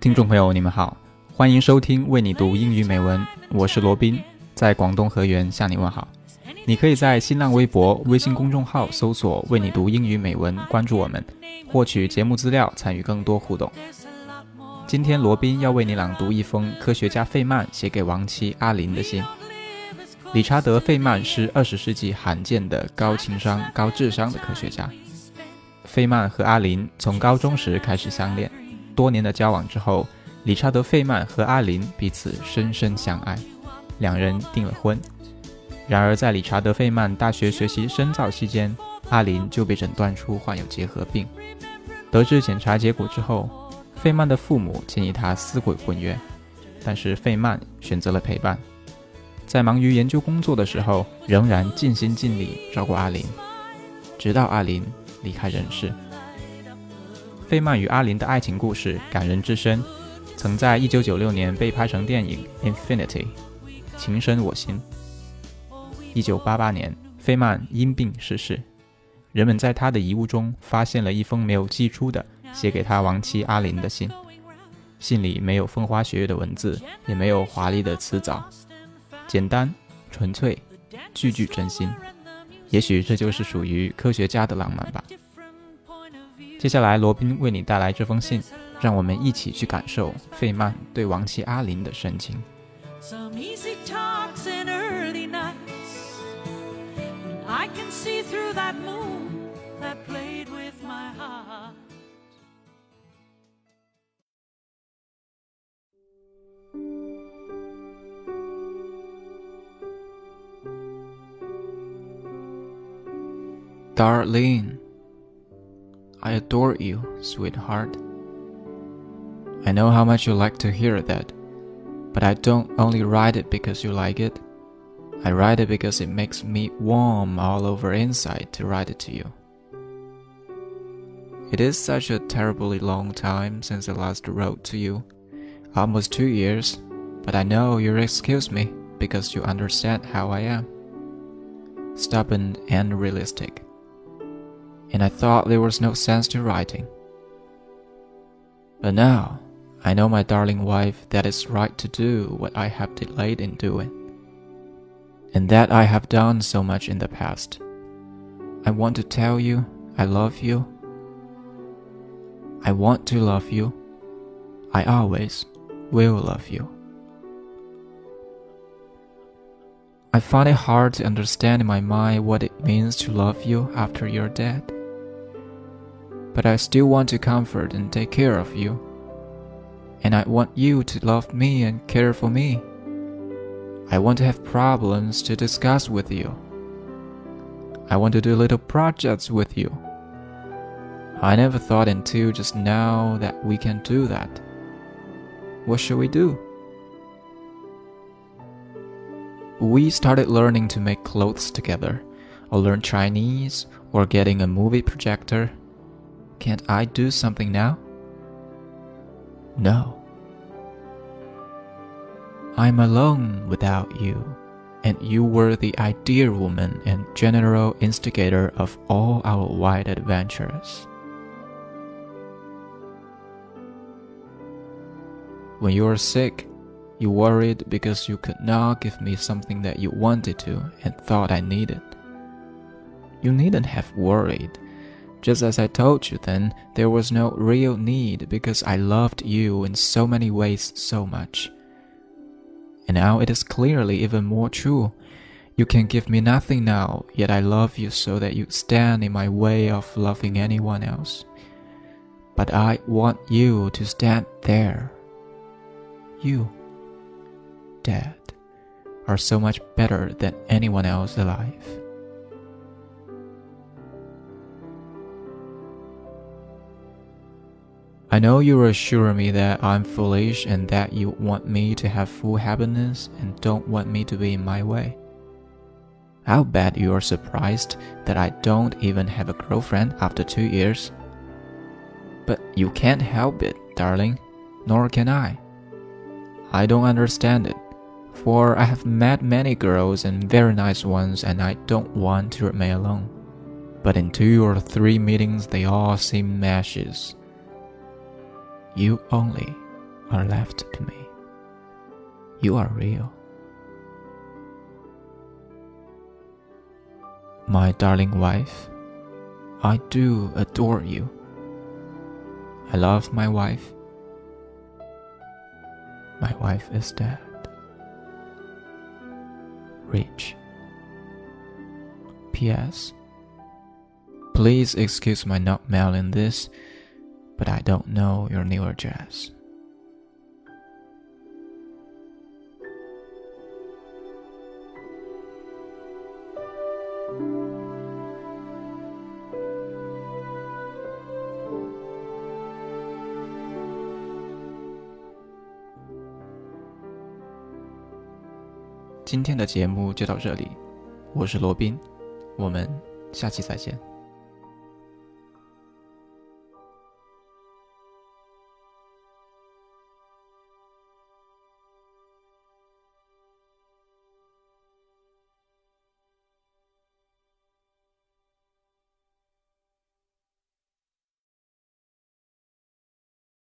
听众朋友，你们好，欢迎收听为你读英语美文，我是罗宾，在广东河源向你问好。你可以在新浪微博、微信公众号搜索“为你读英语美文”，关注我们，获取节目资料，参与更多互动。今天，罗宾要为你朗读一封科学家费曼写给亡妻阿林的信。理查德·费曼是二十世纪罕见的高情商、高智商的科学家。费曼和阿林从高中时开始相恋，多年的交往之后，理查德·费曼和阿林彼此深深相爱，两人订了婚。然而，在理查德·费曼大学学习深造期间，阿林就被诊断出患有结核病。得知检查结果之后，费曼的父母建议他撕毁婚约，但是费曼选择了陪伴，在忙于研究工作的时候，仍然尽心尽力照顾阿林，直到阿林离开人世。费曼与阿林的爱情故事感人至深，曾在1996年被拍成电影《Infinity》，情深我心。1988年，费曼因病逝世，人们在他的遗物中发现了一封没有寄出的。写给他亡妻阿林的信，信里没有风花雪月的文字，也没有华丽的辞藻，简单纯粹，句句真心。也许这就是属于科学家的浪漫吧。接下来，罗宾为你带来这封信，让我们一起去感受费曼对亡妻阿林的深情。D'Arline, I adore you, sweetheart. I know how much you like to hear that, but I don't only write it because you like it. I write it because it makes me warm all over inside to write it to you. It is such a terribly long time since I last wrote to you, almost two years, but I know you'll excuse me because you understand how I am. Stubborn and realistic and I thought there was no sense to writing. But now, I know, my darling wife, that it's right to do what I have delayed in doing, and that I have done so much in the past. I want to tell you I love you. I want to love you. I always will love you. I find it hard to understand in my mind what it means to love you after you're dead but I still want to comfort and take care of you. And I want you to love me and care for me. I want to have problems to discuss with you. I want to do little projects with you. I never thought until just now that we can do that. What should we do? We started learning to make clothes together, or learn Chinese, or getting a movie projector can't I do something now? No. I'm alone without you, and you were the ideal woman and general instigator of all our wide adventures. When you were sick, you worried because you could not give me something that you wanted to and thought I needed. You needn't have worried just as I told you then, there was no real need because I loved you in so many ways so much. And now it is clearly even more true. You can give me nothing now, yet I love you so that you stand in my way of loving anyone else. But I want you to stand there. You, dead, are so much better than anyone else alive. I know you assure me that I'm foolish and that you want me to have full happiness and don't want me to be in my way. I'll bet you're surprised that I don't even have a girlfriend after two years. But you can't help it, darling, nor can I. I don't understand it, for I have met many girls and very nice ones, and I don't want to remain alone. But in two or three meetings, they all seem meshes You only are left to me. You are real. My darling wife, I do adore you. I love my wife. My wife is dead. Rich. P.S. Please excuse my not mailing this, but I don't know your new address. 今天的节目就到这里，我是罗斌，我们下期再见。